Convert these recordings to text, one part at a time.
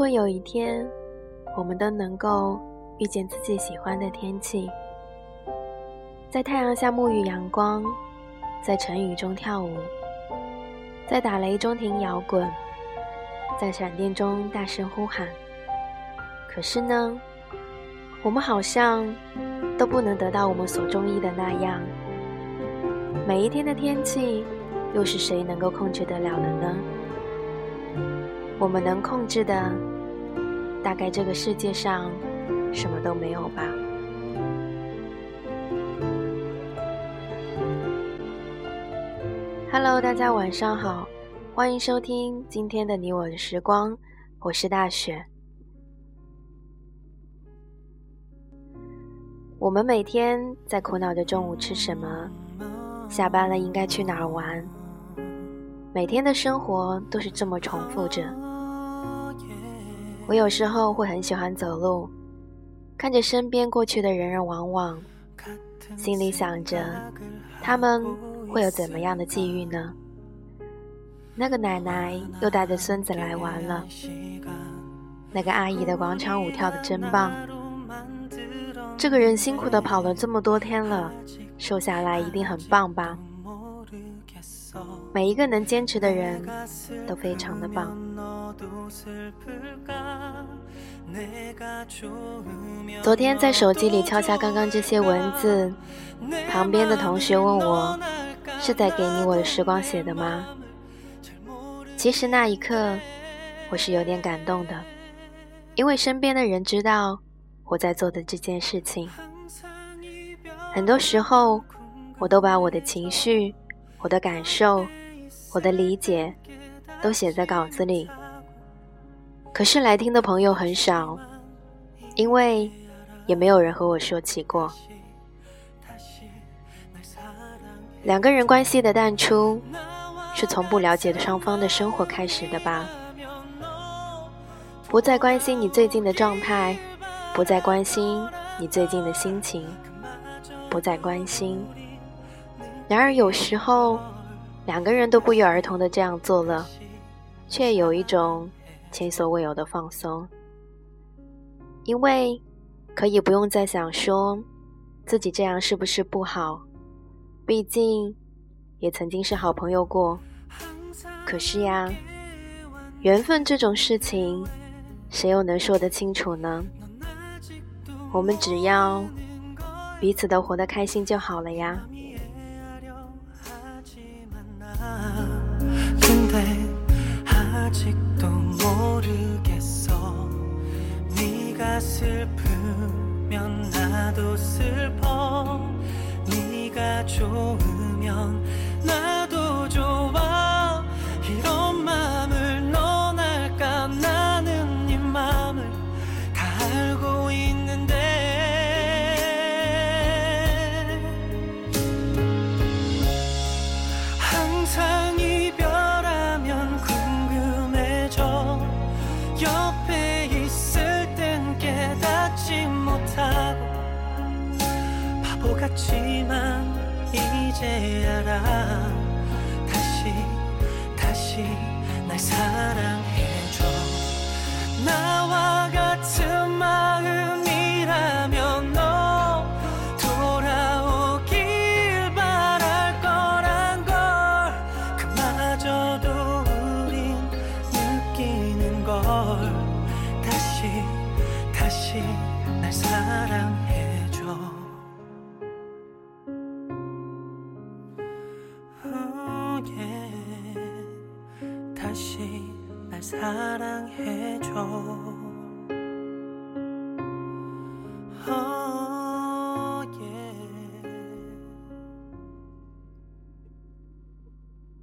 如果有一天，我们都能够遇见自己喜欢的天气，在太阳下沐浴阳光，在晨雨中跳舞，在打雷中听摇滚，在闪电中大声呼喊。可是呢，我们好像都不能得到我们所中意的那样。每一天的天气，又是谁能够控制得了的呢？我们能控制的，大概这个世界上什么都没有吧。Hello，大家晚上好，欢迎收听今天的你我的时光，我是大雪。我们每天在苦恼着中午吃什么，下班了应该去哪儿玩。每天的生活都是这么重复着。我有时候会很喜欢走路，看着身边过去的人人往往，心里想着他们会有怎么样的际遇呢？那个奶奶又带着孙子来玩了，那个阿姨的广场舞跳得真棒。这个人辛苦的跑了这么多天了，瘦下来一定很棒吧？每一个能坚持的人都非常的棒。昨天在手机里敲下刚刚这些文字，旁边的同学问我：“是在给你我的时光写的吗？”其实那一刻，我是有点感动的，因为身边的人知道。我在做的这件事情，很多时候我都把我的情绪、我的感受、我的理解都写在稿子里。可是来听的朋友很少，因为也没有人和我说起过。两个人关系的淡出，是从不了解双方的生活开始的吧？不再关心你最近的状态。不再关心你最近的心情，不再关心。然而有时候，两个人都不约而同的这样做了，却有一种前所未有的放松，因为可以不用再想说自己这样是不是不好，毕竟也曾经是好朋友过。可是呀，缘分这种事情，谁又能说得清楚呢？我们只要彼此都活得开心就好了呀。 슬프면 나도 슬퍼. 네가 좋으면 나도 좋아. 이런 마음을 넌 알까? 나는 네 마음을 다 알고 있는데. 항상 이별하면 궁금해져. 옆에 몰랐지만 이제 알아. 다시 다시 날 사랑해줘. 나와 같은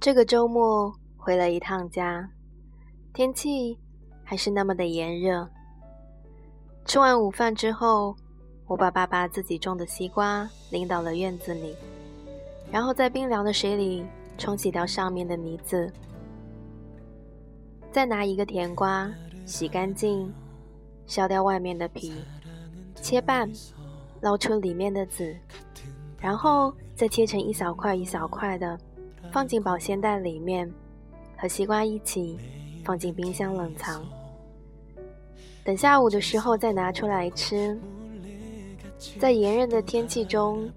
这个周末回了一趟家，天气还是那么的炎热。吃完午饭之后，我把爸爸自己种的西瓜拎到了院子里，然后在冰凉的水里冲洗掉上面的泥渍。再拿一个甜瓜，洗干净，削掉外面的皮，切半，捞出里面的籽，然后再切成一小块一小块的，放进保鲜袋里面，和西瓜一起放进冰箱冷藏。等下午的时候再拿出来吃。在炎热的天气中，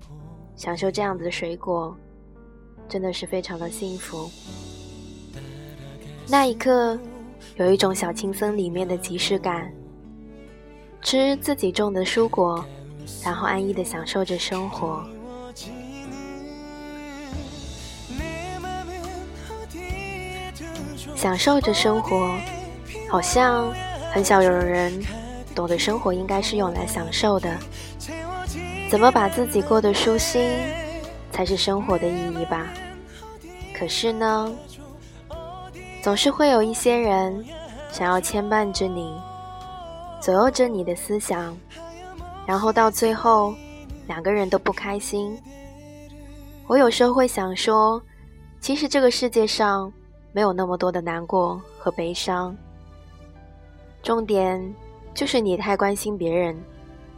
享受这样子的水果，真的是非常的幸福。那一刻，有一种小青森里面的即视感。吃自己种的蔬果，然后安逸的享受着生活。享受着生活，好像很少有人懂得生活应该是用来享受的。怎么把自己过得舒心，才是生活的意义吧。可是呢，总是会有一些人想要牵绊着你。左右着你的思想，然后到最后，两个人都不开心。我有时候会想说，其实这个世界上没有那么多的难过和悲伤，重点就是你太关心别人，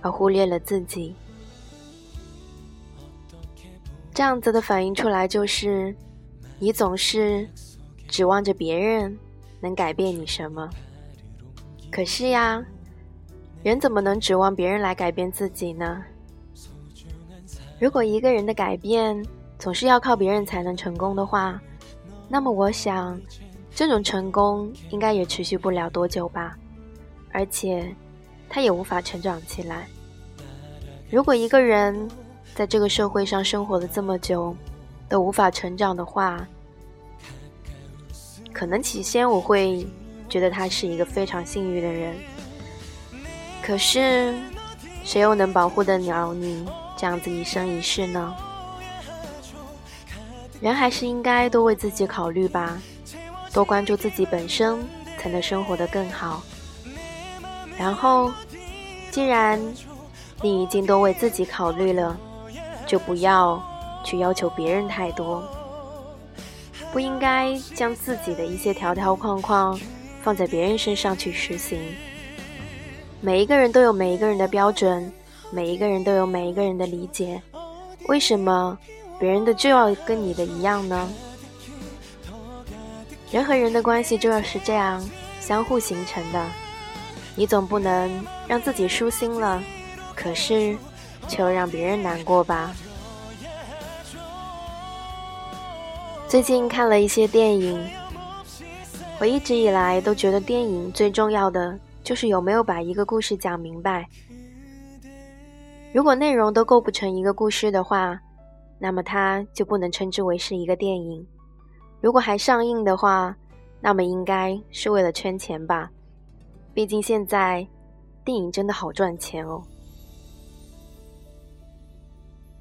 而忽略了自己。这样子的反应出来就是，你总是指望着别人能改变你什么，可是呀。人怎么能指望别人来改变自己呢？如果一个人的改变总是要靠别人才能成功的话，那么我想，这种成功应该也持续不了多久吧，而且他也无法成长起来。如果一个人在这个社会上生活了这么久，都无法成长的话，可能起先我会觉得他是一个非常幸运的人。可是，谁又能保护得了你这样子一生一世呢？人还是应该多为自己考虑吧，多关注自己本身，才能生活得更好。然后，既然你已经都为自己考虑了，就不要去要求别人太多，不应该将自己的一些条条框框放在别人身上去实行。每一个人都有每一个人的标准，每一个人都有每一个人的理解。为什么别人的就要跟你的一样呢？人和人的关系就要是这样相互形成的。你总不能让自己舒心了，可是却又让别人难过吧？最近看了一些电影，我一直以来都觉得电影最重要的。就是有没有把一个故事讲明白。如果内容都构不成一个故事的话，那么它就不能称之为是一个电影。如果还上映的话，那么应该是为了圈钱吧。毕竟现在电影真的好赚钱哦。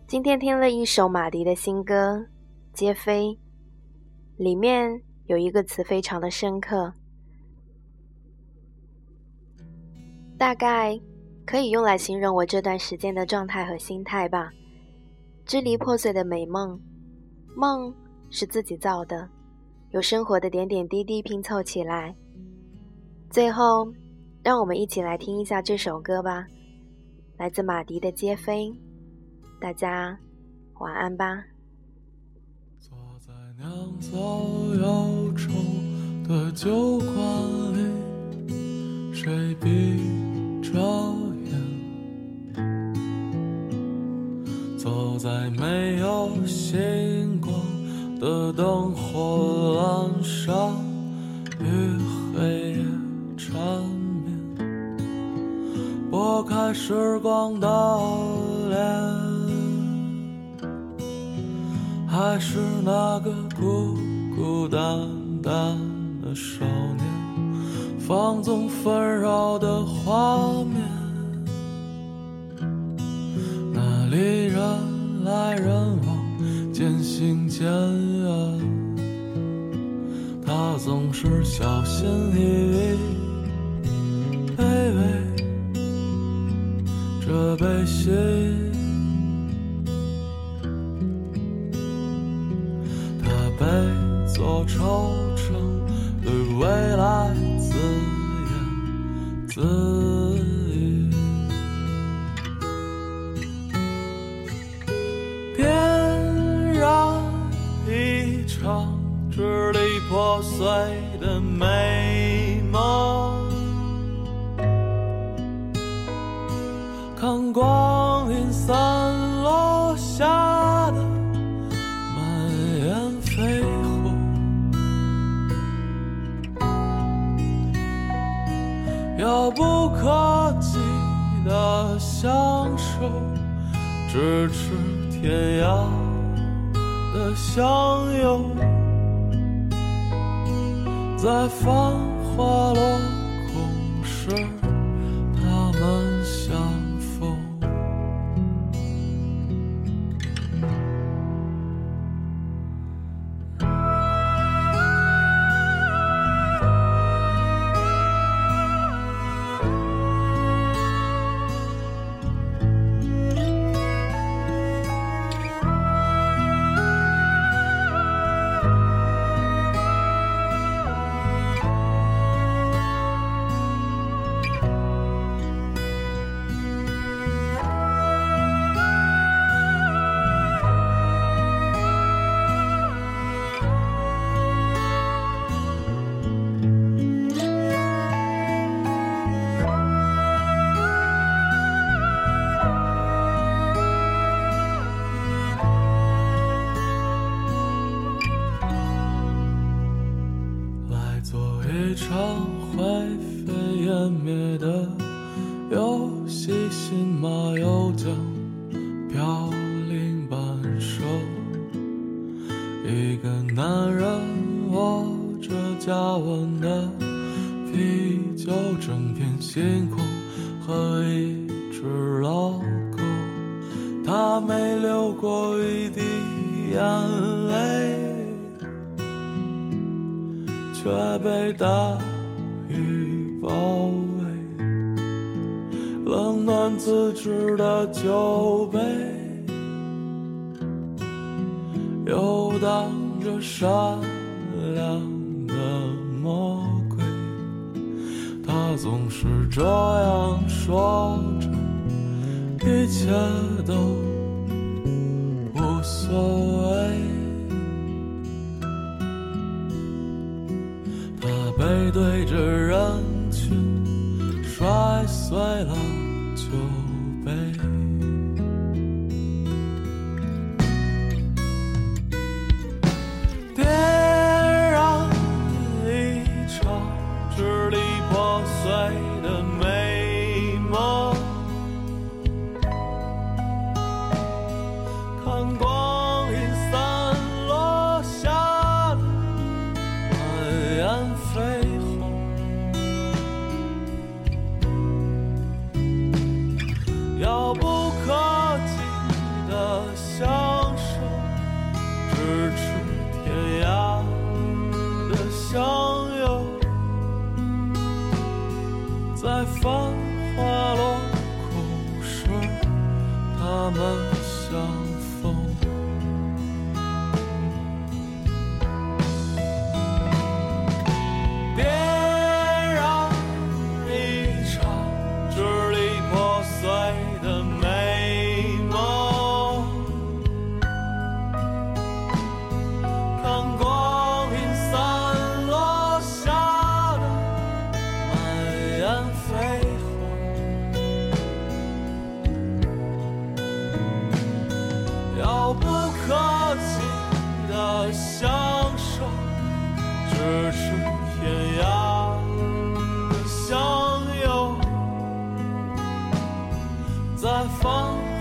今天听了一首马迪的新歌《皆非》，里面有一个词非常的深刻。大概可以用来形容我这段时间的状态和心态吧。支离破碎的美梦，梦是自己造的，由生活的点点滴滴拼凑起来。最后，让我们一起来听一下这首歌吧，来自马迪的《皆非》。大家晚安吧。坐在酿造忧愁的酒馆里，谁比？着走在没有星光的灯火阑珊，与黑夜缠绵，拨开时光的脸，还是那个孤孤单单的少年。放纵纷扰的画面，来人往，渐行渐远。他总是小心翼翼，卑微这悲喜，唱支离破碎的美梦，看光阴散落下的满眼绯红，遥不可及的相守，咫尺天涯。的相拥，在繁华落空时。星空和一只老狗，它没流过一滴眼泪，却被大雨包围。冷暖自知的酒杯，游荡着善总是这样说着，一切都无所谓。他背对着人群，摔碎了相守，咫尺天涯的相拥，在繁华落空时，他们。发。